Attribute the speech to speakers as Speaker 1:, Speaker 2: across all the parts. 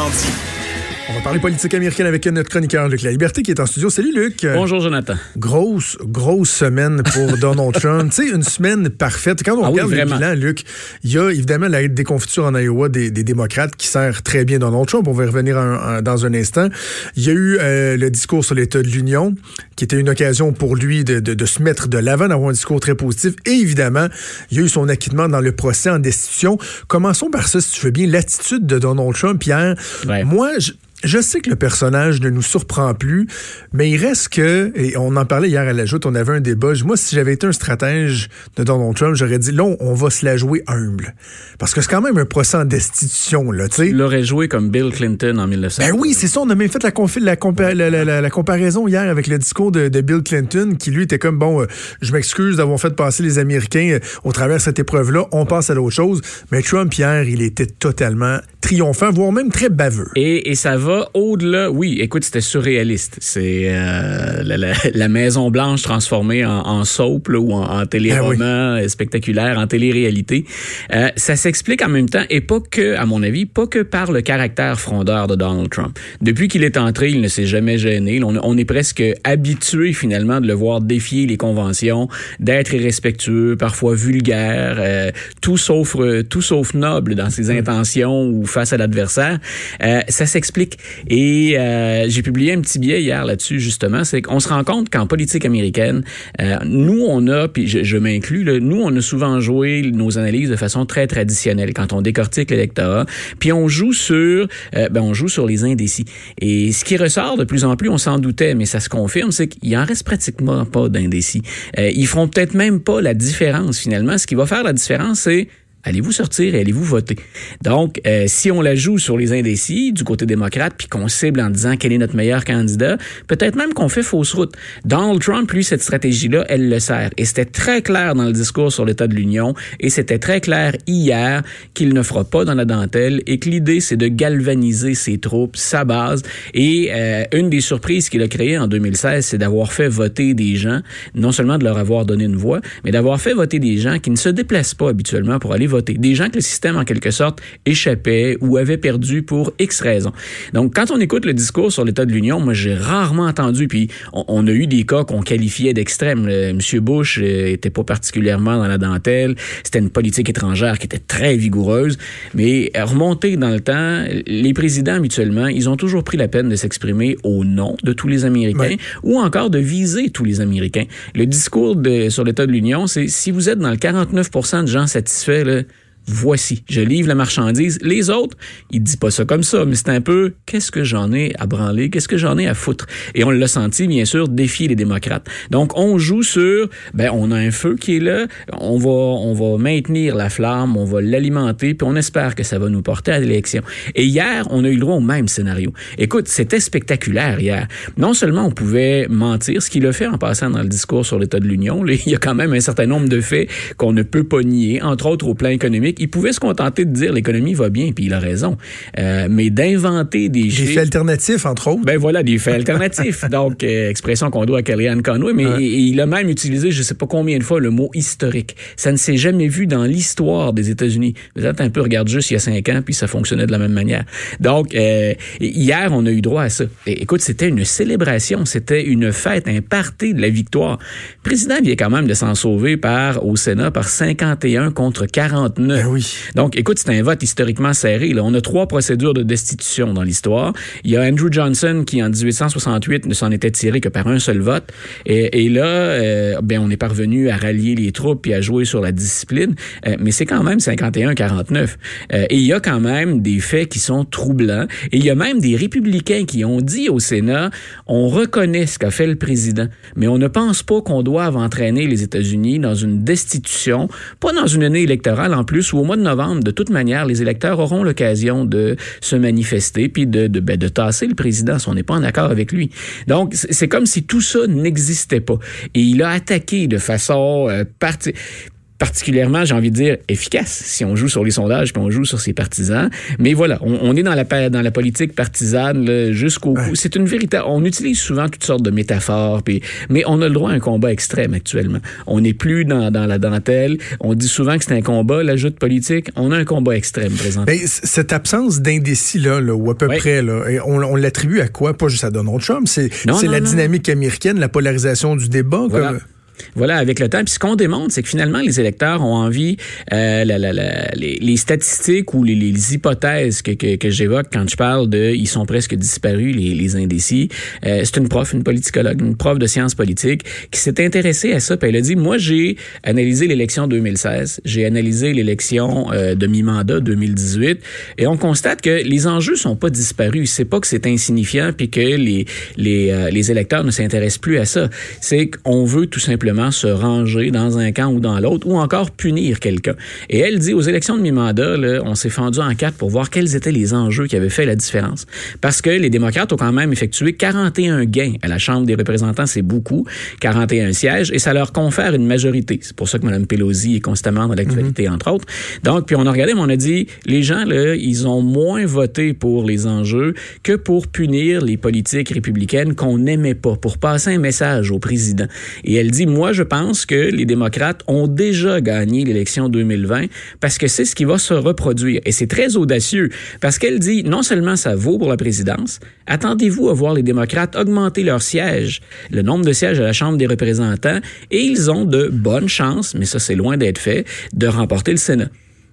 Speaker 1: Andy.
Speaker 2: On va parler politique américaine avec notre chroniqueur Luc La Liberté qui est en studio. Salut Luc.
Speaker 3: Bonjour Jonathan.
Speaker 2: Grosse, grosse semaine pour Donald Trump. tu sais, une semaine parfaite. Quand on
Speaker 3: Ah oui,
Speaker 2: regarde le bilan, Luc, il y a évidemment la déconfiture en Iowa des, des démocrates qui sert très bien Donald Trump. On va y revenir dans un instant. Il y a eu euh, le discours sur l'état de l'Union qui était une occasion pour lui de, de- de se mettre de l'avant, d'avoir un discours très positif. Et évidemment, il y a eu son acquittement dans le procès en destitution. Commençons par ça, si tu veux bien, l'attitude de Donald Trump hier.
Speaker 3: Ouais.
Speaker 2: Moi, je, je sais que le personnage ne nous surprend plus, mais il reste que, et on en parlait hier à la joute, on avait un débat. Moi, si j'avais été un stratège de Donald Trump, j'aurais dit, là, on- va se la jouer humble. Parce que c'est quand même un procès en destitution, là, tu sais.
Speaker 3: Il l'aurait joué comme Bill Clinton en 1900.
Speaker 2: Ben oui, c'est ça. On a même fait la, confi- la, compa- la- la- la- la comparaison hier avec le discours de, de Bill Clinton, qui lui était comme bon, euh, je m'excuse d'avoir fait passer les Américains euh, au travers de cette épreuve-là. On passe à l'autre chose. Mais Trump hier, il était totalement triomphant, voire même très baveux.
Speaker 3: Et, et ça va au-delà. Oui, écoute, c'était surréaliste. C'est euh, la, la- la Maison Blanche transformée en, en soap là, ou en, en téléroman euh, spectaculaire, en télé-réalité. Euh, ça s'explique en même temps, et pas que, à mon avis, pas que par le caractère frondeur de Donald Trump. Depuis qu'il est entré, il ne s'est jamais gêné. On, on est presque habitué finalement de le voir défier les conventions, d'être irrespectueux, parfois vulgaire, euh, tout sauf euh, tout sauf noble dans ses intentions ou face à l'adversaire. Euh, ça s'explique. Et euh, j'ai publié un petit billet hier là-dessus justement, c'est qu'on se rend compte qu'en politique américaine, euh, nous on a, puis je, je m'inclus, nous on a souvent joué nos analyses de façon très traditionnelle quand on décortique l'électorat, puis on joue sur, euh, ben on joue sur les indécis. Et ce qui ressort de plus en plus, on s'en doutait, mais ça se confirme, c'est qu'il en reste pratiquement pas d'indécis. Euh, ils feront peut-être même pas la différence finalement. Ce qui va faire la différence, c'est Allez-vous sortir et allez-vous voter? Donc, euh, si on la joue sur les indécis du côté démocrate, puis qu'on cible en disant quel est notre meilleur candidat, peut-être même qu'on fait fausse route. Donald Trump, lui, cette stratégie-là, elle le sert. Et c'était très clair dans le discours sur l'état de l'Union, et c'était très clair hier qu'il ne fera pas dans la dentelle, et que l'idée, c'est de galvaniser ses troupes, sa base. Et euh, une des surprises qu'il a créées en 2016, c'est d'avoir fait voter des gens, non seulement de leur avoir donné une voix, mais d'avoir fait voter des gens qui ne se déplacent pas habituellement pour aller voter. Des gens que le système, en quelque sorte, échappait ou avait perdu pour X raisons. Donc, quand on écoute le discours sur l'état de l'Union, moi, j'ai rarement entendu, puis on, on a eu des cas qu'on qualifiait d'extrêmes. Monsieur Bush euh, était pas particulièrement dans la dentelle. C'était une politique étrangère qui était très vigoureuse. Mais remonter dans le temps, les présidents, habituellement, ils ont toujours pris la peine de s'exprimer au nom de tous les Américains ou encore de viser tous les Américains. Le discours de, sur l'état de l'Union, c'est si vous êtes dans le 49 de gens satisfaits, là, voici, je livre la marchandise. Les autres, ils disent pas ça comme ça, mais c'est un peu qu'est-ce que j'en ai à branler, qu'est-ce que j'en ai à foutre? Et on l'a senti, bien sûr, défier les démocrates. Donc, on joue sur, ben, on a un feu qui est là, on va, on va maintenir la flamme, on va l'alimenter, puis on espère que ça va nous porter à l'élection. Et hier, on a eu le droit au même scénario. Écoute, c'était spectaculaire hier. Non seulement on pouvait mentir, ce qu'il a fait en passant dans le discours sur l'état de l'Union, il y a quand même un certain nombre de faits qu'on ne peut pas nier, entre autres au plan économique. Il pouvait se contenter de dire l'économie va bien, puis il a raison. Euh, mais d'inventer des
Speaker 2: J'ai
Speaker 3: chiffres-
Speaker 2: fait alternatif, entre autres.
Speaker 3: ben voilà, des faits alternatifs. Donc, euh, expression qu'on doit à Kellyanne Conway, mais
Speaker 2: Ouais.
Speaker 3: il, il a même utilisé, je sais pas combien de fois, le mot historique. Ça ne s'est jamais vu dans l'histoire des États-Unis. Vous êtes un peu, regarde juste il y a cinq ans, puis ça fonctionnait de la même manière. Donc, euh, hier, on a eu droit à ça. Et, écoute, c'était une célébration, c'était une fête, un party de la victoire. Le président vient quand même de s'en sauver par, au Sénat par 51 contre 49.
Speaker 2: Ben oui.
Speaker 3: Donc, écoute, c'est un vote historiquement serré. Là. On a trois procédures de destitution dans l'histoire. Il y a Andrew Johnson qui, en 1868, ne s'en était tiré que par un seul vote. Et, là, euh, ben, on est parvenu à rallier les troupes et à jouer sur la discipline. Euh, mais c'est quand même 51-49. Euh, et il y a quand même des faits qui sont troublants. Et il y a même des républicains qui ont dit au Sénat, on reconnaît ce qu'a fait le président, mais on ne pense pas qu'on doive entraîner les États-Unis dans une destitution, pas dans une année électorale en plus au mois de novembre, de toute manière, les électeurs auront l'occasion de se manifester puis de, de, ben, tasser le président si on n'est pas en accord avec lui. Donc, c'est comme si tout ça n'existait pas. Et il a attaqué de façon euh, partie particulièrement, j'ai envie de dire, efficace si on joue sur les sondages puis on joue sur ses partisans. Mais voilà, on, est dans la, dans la politique partisane jusqu'au bout. C'est une vérité. On utilise souvent toutes sortes de métaphores, puis, mais on a le droit à un combat extrême actuellement. On n'est plus dans, dans, la dentelle. On dit souvent que c'est un combat, la joute politique. On a un combat extrême.
Speaker 2: Mais cette absence d'indécis, là, ou à peu près, là, on, on l'attribue à quoi? Pas juste à Donald Trump. C'est la dynamique américaine, la polarisation du débat.
Speaker 3: Voilà, avec le temps. Puis ce qu'on démontre, c'est que finalement, les électeurs ont envie, euh, la, la, la, les, les, statistiques ou les, les hypothèses que, que, que j'évoque quand je parle de ils sont presque disparus, les, les indécis, euh, c'est une prof, une politicologue, une prof de sciences politiques qui s'est intéressée à ça. Puis elle a dit, moi, j'ai analysé l'élection 2016, j'ai analysé l'élection euh, de mi-mandat 2018, et on constate que les enjeux sont pas disparus. C'est pas que c'est insignifiant puis que les, les, euh, les électeurs ne s'intéressent plus à ça. C'est qu'on veut tout simplement se ranger dans un camp ou dans l'autre, ou encore punir quelqu'un. Et elle dit, aux élections de mi-mandat, on s'est fendu en quatre pour voir quels étaient les enjeux qui avaient fait la différence. Parce que les démocrates ont quand même effectué 41 gains à la Chambre des représentants, c'est beaucoup, 41 sièges, et ça leur confère une majorité. C'est pour ça que Mme Pelosi est constamment dans l'actualité, mhm. entre autres. Donc, puis on a regardé, mais on a dit, les gens, là, ils ont moins voté pour les enjeux que pour punir les politiques républicaines qu'on n'aimait pas, pour passer un message au président. Et elle dit, moi, je pense que les démocrates ont déjà gagné l'élection 2020 parce que c'est ce qui va se reproduire. Et c'est très audacieux parce qu'elle dit non seulement ça vaut pour la présidence, attendez-vous à voir les démocrates augmenter leurs sièges, le nombre de sièges à la Chambre des représentants, et ils ont de bonnes chances, mais ça c'est loin d'être fait, de remporter le Sénat.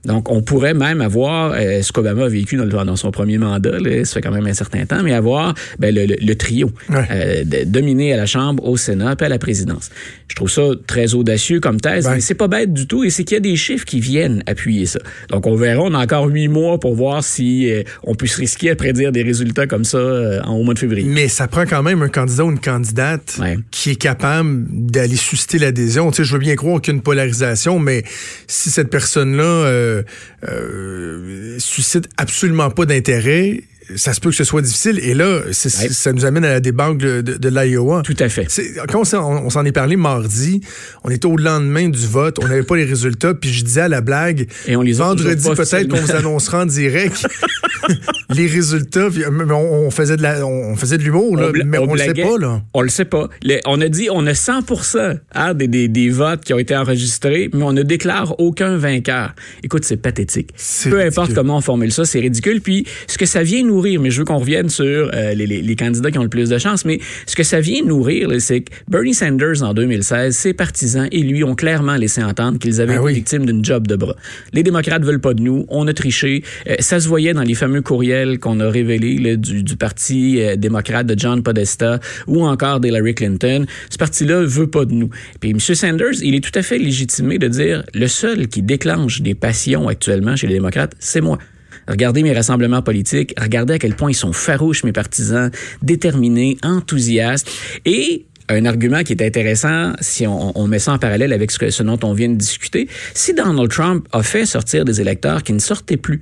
Speaker 3: Donc, on pourrait même avoir euh, ce qu'Obama a vécu dans, dans, son premier mandat, là, ça fait quand même un certain temps, mais avoir ben, le, le, trio, euh, de, dominer à la Chambre, au Sénat, puis à la présidence. Je trouve ça très audacieux comme thèse, mais c'est pas bête du tout, et c'est qu'il y a des chiffres qui viennent appuyer ça. Donc, on verra, on a encore huit mois pour voir si euh, on peut se risquer à prédire des résultats comme ça en, au mois de février.
Speaker 2: Mais ça prend quand même un candidat ou une candidate qui est capable d'aller susciter l'adhésion. Tu sais, je veux bien croire qu'il y a une polarisation, mais si cette personne-là euh, euh, suscite absolument pas d'intérêt, ça se peut que ce soit difficile. Et là, ça nous amène à la débâcle de, de, l'Iowa.
Speaker 3: Tout à fait.
Speaker 2: Quand on, s'en est parlé mardi, on était au lendemain du vote, on n'avait pas les résultats, puis je disais à la blague,
Speaker 3: Et on les
Speaker 2: vendredi peut-être qu'on vous annoncera en direct les résultats. on, faisait de la, on faisait de l'humour, mais on, ne le sait pas. Là.
Speaker 3: On le sait pas. on a dit on a 100 hein, des, des, des, votes qui ont été enregistrés, mais on ne déclare aucun vainqueur. Écoute, c'est pathétique. Peu importe comment on formule ça, c'est ridicule. Puis ce que ça vient nourrir, mais je veux qu'on revienne sur euh, les, les, les, candidats qui ont le plus de chance, mais ce que ça vient nourrir, c'est que Bernie Sanders, en 2016, ses partisans et lui ont clairement laissé entendre qu'ils avaient ah été victimes d'une job de bras. Les démocrates veulent pas de nous, on a triché. Euh, ça se voyait dans les fameux courriels qu'on a révélés du, parti euh, démocrate de John Podesta ou encore d'Hillary Clinton. Ce parti-là veut pas de nous. Puis M. Sanders, il est tout à fait légitimé de dire le seul qui déclenche des passions actuellement chez les démocrates, c'est moi. Regardez mes rassemblements politiques, regardez à quel point ils sont farouches, mes partisans, déterminés, enthousiastes. Et un argument qui est intéressant, si on, met ça en parallèle avec ce dont on vient de discuter, si Donald Trump a fait sortir des électeurs qui ne sortaient plus,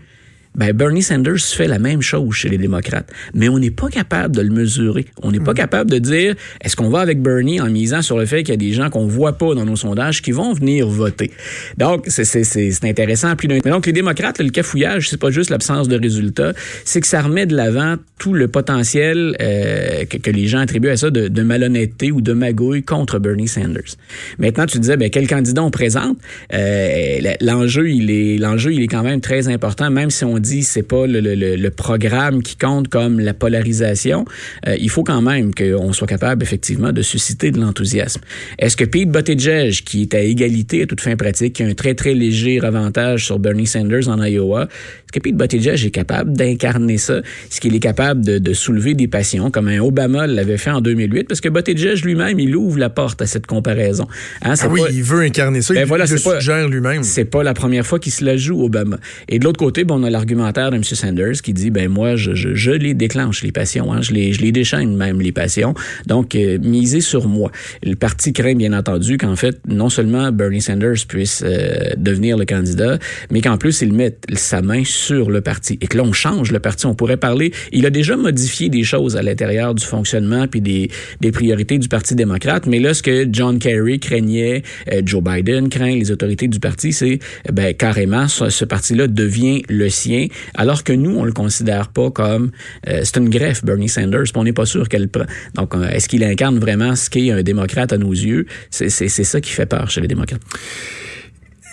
Speaker 3: ben Bernie Sanders fait la même chose chez les démocrates. Mais on n'est pas capable de le mesurer. On n'est pas mm. capable de dire est-ce qu'on va avec Bernie en misant sur le fait qu'il y a des gens qu'on voit pas dans nos sondages qui vont venir voter? Donc, c'est intéressant. Plus donc, les démocrates, le cafouillage, c'est pas juste l'absence de résultats, c'est que ça remet de l'avant tout le potentiel euh, que, que, les gens attribuent à ça de, de, malhonnêteté ou de magouille contre Bernie Sanders. Maintenant, tu disais, ben, quel candidat on présente? Euh, l'enjeu, il est l'enjeu, il est quand même très important, même si on dit c'est pas le, le, le, programme qui compte comme la polarisation, euh, il faut quand même qu'on soit capable effectivement de susciter de l'enthousiasme. Est-ce que Pete Buttigieg, qui est à égalité à toute fin pratique, qui a un très très léger avantage sur Bernie Sanders en Iowa, est-ce que Pete Buttigieg est capable d'incarner ça? Est-ce qu'il est capable de, de, soulever des passions comme un Obama l'avait fait en 2008? Parce que Buttigieg lui-même, il ouvre la porte à cette comparaison.
Speaker 2: Hein, ah oui, il veut incarner ça. Ben il, voilà, le suggère lui-même.
Speaker 3: C'est pas la première fois qu'il se la joue, Obama. Et de l'autre côté, bon, on a l'argument de M. Sanders qui dit, ben moi, je, je, je les déclenche, les passions, hein, je, les, je les déchaîne même, les passions. Donc, euh, misez sur moi. Le parti craint, bien entendu, qu'en fait, non seulement Bernie Sanders puisse euh, devenir le candidat, mais qu'en plus, il mette sa main sur le parti. Et que là, on change le parti. On pourrait parler... Il a déjà modifié des choses à l'intérieur du fonctionnement puis des, des priorités du Parti démocrate, mais là, ce que John Kerry craignait, euh, Joe Biden craint, les autorités du parti, c'est ben, carrément ce parti-là devient le sien, alors que nous, on le considère pas comme... Euh, c'est une greffe, Bernie Sanders, on n'est pas sûr qu'elle prend. Donc, euh, est-ce qu'il incarne vraiment ce qu'est un démocrate à nos yeux? C'est ça qui fait peur chez les démocrates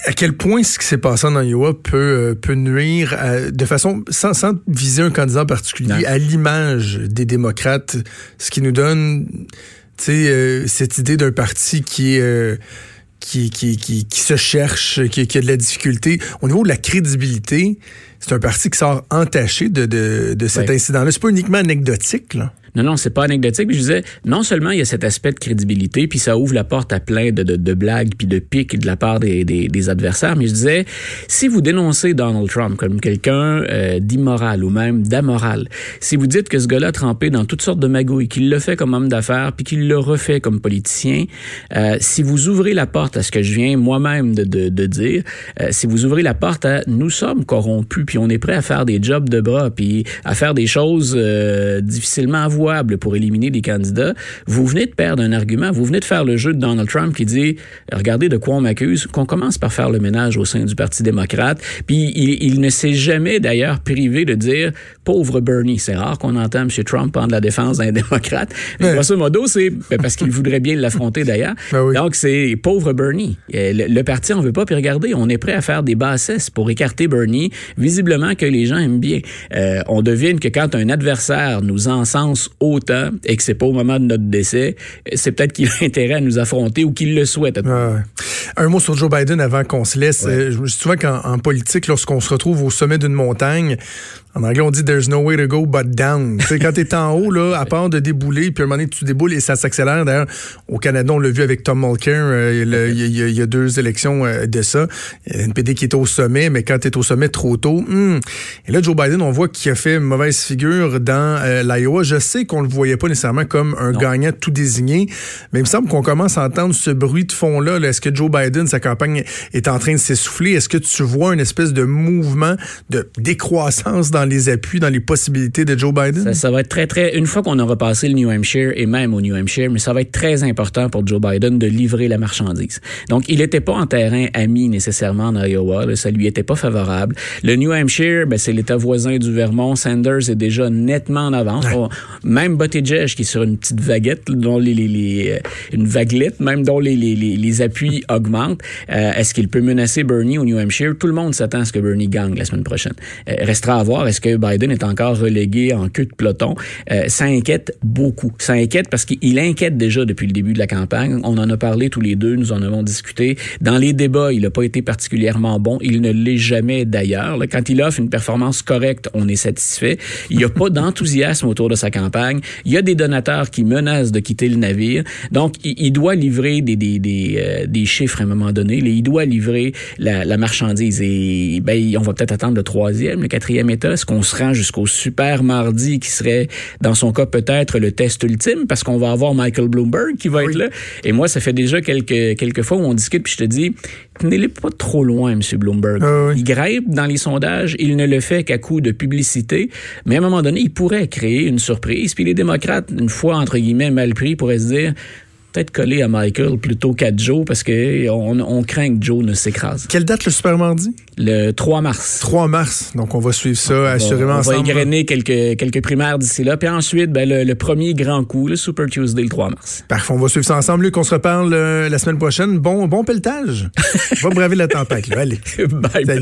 Speaker 2: à quel point ce qui s'est passé en Iowa peut, euh, peut nuire à, de façon, sans, sans viser un candidat particulier, non. à l'image des démocrates, ce qui nous donne, tu sais, euh, cette idée d'un parti. Euh, qui, qui, qui, qui, se cherche, qui, qui, a de la difficulté. Au niveau de la crédibilité, c'est un parti qui sort entaché de, de, de cet oui. incident-là. C'est pas uniquement anecdotique, là.
Speaker 3: Non, non, c'est pas anecdotique. Je disais, non seulement il y a cet aspect de crédibilité, puis ça ouvre la porte à plein de, de, de blagues puis de piques de la part des, des, des, adversaires, mais je disais, si vous dénoncez Donald Trump comme quelqu'un euh, d'immoral ou même d'amoral, si vous dites que ce gars-là a trempé dans toutes sortes de magouilles, qu'il le fait comme homme d'affaires, puis qu'il le refait comme politicien, euh, si vous ouvrez la porte à ce que je viens moi-même de, de, de, dire, euh, si vous ouvrez la porte à nous sommes corrompus, puis on est prêt à faire des jobs de bras, puis à faire des choses euh, difficilement avouables, pour éliminer des candidats, vous venez de perdre un argument. Vous venez de faire le jeu de Donald Trump qui dit, regardez de quoi on m'accuse, qu'on commence par faire le ménage au sein du Parti démocrate. Puis il, il ne s'est jamais d'ailleurs privé de dire, pauvre Bernie. C'est rare qu'on entend M. Trump prendre la défense d'un démocrate. Mais grosso modo, c'est parce qu'il voudrait bien l'affronter d'ailleurs.
Speaker 2: Ben oui.
Speaker 3: Donc c'est pauvre Bernie. Le, le parti, on veut pas. Puis regardez, on est prêt à faire des bassesses pour écarter Bernie. Visiblement que les gens aiment bien. Euh, on devine que quand un adversaire nous encense autant et que c'est pas au moment de notre décès, c'est peut-être qu'il a intérêt à nous affronter ou qu'il le souhaite.
Speaker 2: Un mot sur Joe Biden avant qu'on se laisse.
Speaker 3: Ouais.
Speaker 2: Euh, je me dis souvent qu'en politique, lorsqu'on se retrouve au sommet d'une montagne, en anglais, on dit there's no way to go but down. sais, quand tu es en haut, là, à part de débouler, puis à un moment donné, tu déboules et ça s'accélère. D'ailleurs, au Canada, on l'a vu avec Tom Mulcair, euh, il, y a, il, y a, deux élections euh, de ça. Il y a une PD qui est au sommet, mais quand tu es au sommet trop tôt, hmm. et là, Joe Biden, on voit qu'il a fait une mauvaise figure dans euh, l'Iowa. Je sais qu'on le voyait pas nécessairement comme un non. gagnant tout désigné, mais il me semble qu'on commence à entendre ce bruit de fond-là. -là, Est-ce que Joe Biden, sa campagne est en train de s'essouffler? Est-ce que tu vois une espèce de mouvement de décroissance dans les appuis, dans les possibilités de Joe Biden?
Speaker 3: Ça, ça va être très, très... Une fois qu'on aura passé le New Hampshire et même au New Hampshire, mais ça va être très important pour Joe Biden de livrer la marchandise. Donc, il n'était pas en terrain ami nécessairement en Iowa. Là, ça lui était pas favorable. Le New Hampshire, ben, c'est l'État voisin du Vermont. Sanders est déjà nettement en avance. Ouais. Même Buttigieg, qui est sur une petite vaguette, dont les, les, les euh, une vaguelette, même dont les, les, les appuis augmentent. Euh, Est-ce qu'il peut menacer Bernie au New Hampshire? Tout le monde s'attend à ce que Bernie gagne la semaine prochaine. Euh, restera à voir. Est-ce que Biden est encore relégué en queue de peloton. Euh, ça inquiète beaucoup. Ça inquiète parce qu'il inquiète déjà depuis le début de la campagne. On en a parlé tous les deux, nous en avons discuté. Dans les débats, il n'a pas été particulièrement bon. Il ne l'est jamais d'ailleurs. Quand il offre une performance correcte, on est satisfait. Il n'y a pas d'enthousiasme autour de sa campagne. Il y a des donateurs qui menacent de quitter le navire. Donc, il, doit livrer des, des, des, euh, des, chiffres à un moment donné. Il doit livrer la, la marchandise. Et ben, on va peut-être attendre le troisième, le quatrième état. Qu'on sera jusqu'au super mardi qui serait, dans son cas, peut-être le test ultime parce qu'on va avoir Michael Bloomberg qui va oui. être là. Et moi, ça fait déjà quelques, quelques fois où on discute puis je te dis, tenez-les pas trop loin, M. Bloomberg.
Speaker 2: Ah oui.
Speaker 3: Il grimpe dans les sondages, il ne le fait qu'à coup de publicité, mais à un moment donné, il pourrait créer une surprise. Puis les démocrates, une fois, entre guillemets, mal pris, pourraient se dire, peut-être coller à Michael plutôt qu'à Joe parce que on, on, craint que Joe ne s'écrase.
Speaker 2: Quelle date le super mardi?
Speaker 3: Le 3 mars.
Speaker 2: 3 mars. Donc on va suivre ça on assurément
Speaker 3: on
Speaker 2: ensemble.
Speaker 3: On va égrener quelques, quelques primaires d'ici là. Puis ensuite, ben, le, le, premier grand coup, le Super Tuesday le 3 mars.
Speaker 2: Parfait. On va suivre ça ensemble. Luc, on se reparle euh, la semaine prochaine. Bon, bon pelletage. va braver la tempête. Là. Allez.
Speaker 3: bye. Salut.